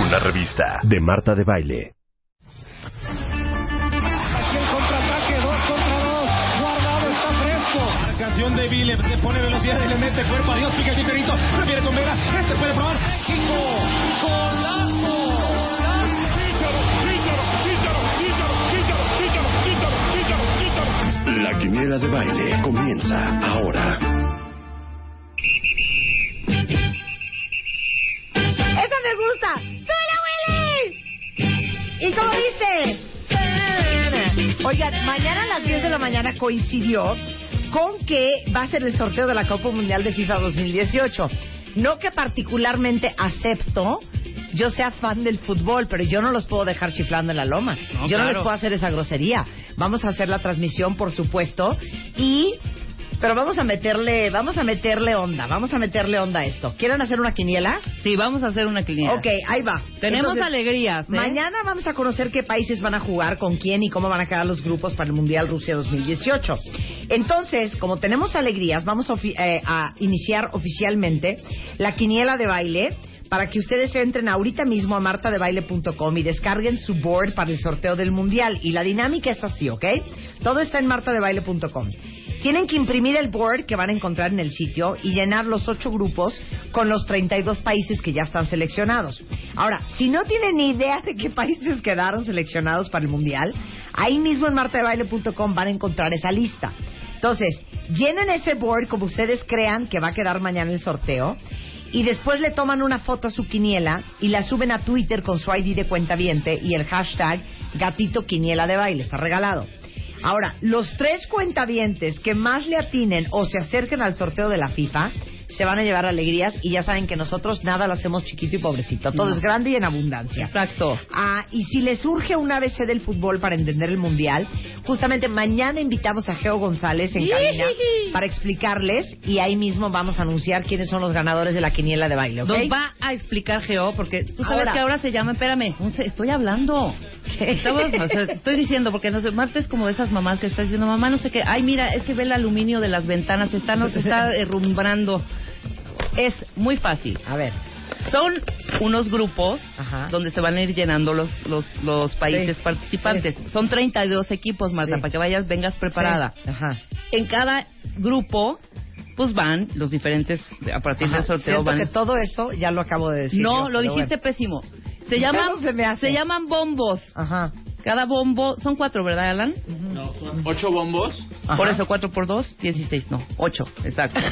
Una revista de Marta de Baile. Aquí el contraataque, dos contra dos. Guardado está fresco. Marcación de Vile, se pone velocidad y le mete cuerpo. Adiós, pica Chicharito. Prefiere con Vega. Este puede probar. México. Golazo. La quiniela de baile comienza ahora. ¿Y cómo dice? Oigan, mañana a las 10 de la mañana coincidió con que va a ser el sorteo de la Copa Mundial de FIFA 2018. No que particularmente acepto yo sea fan del fútbol, pero yo no los puedo dejar chiflando en la loma. No, yo no les puedo hacer esa grosería. Vamos a hacer la transmisión, por supuesto, y pero vamos a meterle, vamos a meterle onda, vamos a meterle onda a esto. ¿Quieren hacer una quiniela? Sí, vamos a hacer una quiniela. Ok, ahí va. Tenemos Entonces, alegrías, ¿eh? Mañana vamos a conocer qué países van a jugar, con quién y cómo van a quedar los grupos para el Mundial Rusia 2018. Entonces, como tenemos alegrías, vamos a, eh, a iniciar oficialmente la quiniela de baile para que ustedes entren ahorita mismo a martadebaile.com y descarguen su board para el sorteo del Mundial. Y la dinámica es así, ¿ok? Todo está en martadebaile.com. Tienen que imprimir el board que van a encontrar en el sitio y llenar los ocho grupos con los 32 países que ya están seleccionados. Ahora, si no tienen ni idea de qué países quedaron seleccionados para el Mundial, ahí mismo en martadebaile.com van a encontrar esa lista. Entonces, llenen ese board como ustedes crean que va a quedar mañana el sorteo y después le toman una foto a su quiniela y la suben a Twitter con su ID de cuenta y el hashtag gatito quiniela de baile. Está regalado. Ahora, los tres cuentavientes que más le atinen o se acerquen al sorteo de la FIFA se van a llevar alegrías y ya saben que nosotros nada lo hacemos chiquito y pobrecito. Todo No. es grande y en abundancia. Exacto. Ah, y si les surge un ABC del fútbol para entender el mundial, justamente mañana invitamos a Geo González en cabina para explicarles y ahí mismo vamos a anunciar quiénes son los ganadores de la quiniela de baile, ¿ok? Nos va a explicar Geo, porque tú sabes Ahora. que ahora se llama, espérame, estoy hablando. Estamos- o sea, estoy diciendo, porque no sé, Marta es como esas mamás que está diciendo, mamá, no sé qué, ay, mira, es que ve el aluminio de las ventanas, está, nos está derrumbrando. Es muy fácil. A ver, Son unos grupos Ajá. donde se van a ir llenando los, los, los países Sí, participantes. Son 32 equipos, Marta, Sí. para que vayas, vengas preparada. Sí, Ajá. En cada grupo, pues van los diferentes, a partir Ajá. del sorteo van... que todo eso ya lo acabo de decir. no, yo, lo dijiste bueno. pésimo. Se llaman, ¿Cómo se me hace? llaman bombos. Ajá. Cada bombo, son cuatro, ¿verdad, Alan? No, son ocho bombos. Por eso, cuatro por dos, dieciséis, no, ocho, exacto.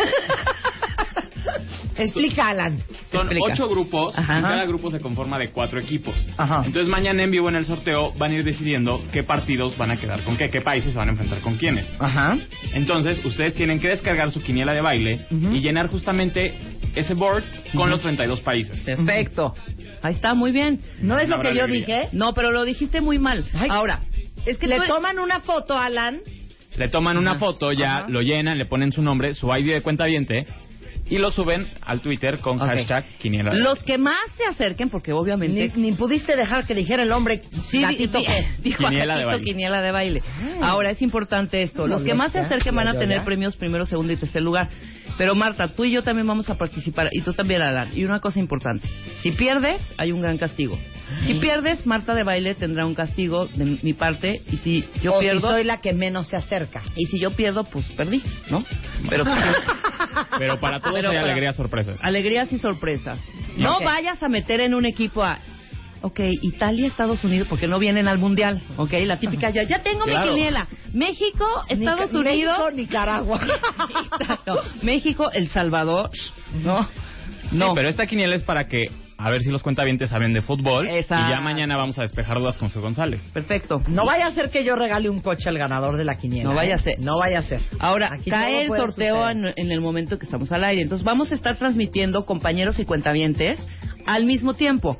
Explica, Alan. Son Explica. ocho grupos Ajá. y cada grupo se conforma de cuatro equipos. Ajá. Entonces mañana en vivo en el sorteo van a ir decidiendo qué partidos van a quedar con qué, qué países se van a enfrentar con quiénes. Ajá. Entonces ustedes tienen que descargar su quiniela de baile y llenar justamente ese board con los 32 países. Perfecto. Ahí está, muy bien. ¿No es lo que yo alegría. dije? No, pero lo dijiste muy mal. Ay. Ahora, es que Le tú- toman una foto, Alan. Le toman una foto, ya Ajá. lo llenan, le ponen su nombre, su ID de cuenta y lo suben al Twitter con hashtag quiniela. de los que más se acerquen, porque Ni, obviamente... ni pudiste dejar que dijera el hombre Sí, di- gatito di- que- dijo Quiniela de gatito, baile. quiniela de baile. Ahora es importante esto. Los que más se acerquen van a tener ya. premios primero, segundo y tercer lugar. Pero Marta, tú y yo también vamos a participar y tú también, Alan. Y una cosa importante: si pierdes, hay un gran castigo. Si pierdes, Marta de baile tendrá un castigo de mi parte y si yo o pierdo si soy la que menos se acerca. y si yo pierdo, pues perdí, ¿no? Pero pues, Pero para todos Pero hay alegrías sorpresas. alegrías y sorpresas. No vayas a meter en un equipo a Ok, Italia, Estados Unidos, porque no vienen al mundial. Ok, la típica ya, ya tengo Claro. mi quiniela. México, Estados Ni- Unidos. México, Nicaragua. Exacto. México, El Salvador. No, no. Sí, pero esta quiniela es para que, a ver si los cuentavientes saben de fútbol. Exacto. Y ya mañana vamos a despejar dudas con Feo González. Perfecto. No vaya a ser que yo regale un coche al ganador de la quiniela. No vaya ¿eh? a ser. No vaya a ser. Ahora, Aquí cae el sorteo en, en el momento que estamos al aire. Entonces, vamos a estar transmitiendo, compañeros y cuentavientes, al mismo tiempo.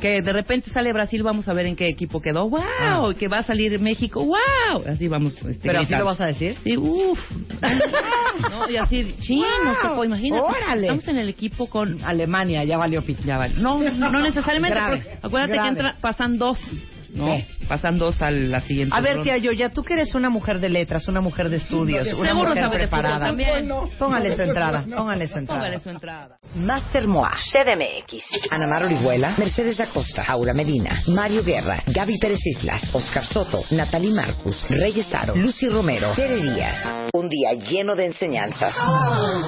Que de repente sale Brasil, vamos a ver en qué equipo quedó. ¡Wow! Ah. Que va a salir México. ¡Wow! Así vamos. Este, Pero así lo vas a decir. Sí, uff. ¿no? Y así, chino, Wow. imagínate. Órale. Estamos en el equipo con Alemania, ya valió pito. ya vale. No, no necesariamente. Grave, acuérdate grave. que entra, pasan dos. No, Sí. Pasan dos a la siguiente. A ver, tía Yoya, tú que eres una mujer de letras, una mujer de estudios, una mujer preparada. también. Póngale su entrada, póngale su entrada. Póngale su entrada. Master MOA, CDMX, Ana Mar Orihuela, Mercedes Acosta, Aura Medina, Mario Guerra, Gaby Pérez Islas, Oscar Soto, Natalie Marcus, Reyes Aro, Lucy Romero, Tere Díaz. Un día lleno de enseñanzas,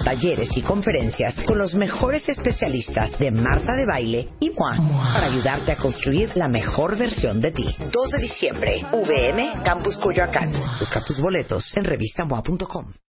talleres y conferencias con los mejores especialistas de Marta de Baile y MOA para ayudarte a construir la mejor versión de ti. 2 de diciembre, VM, Campus Coyoacán. Busca tus boletos en revistamoa.com.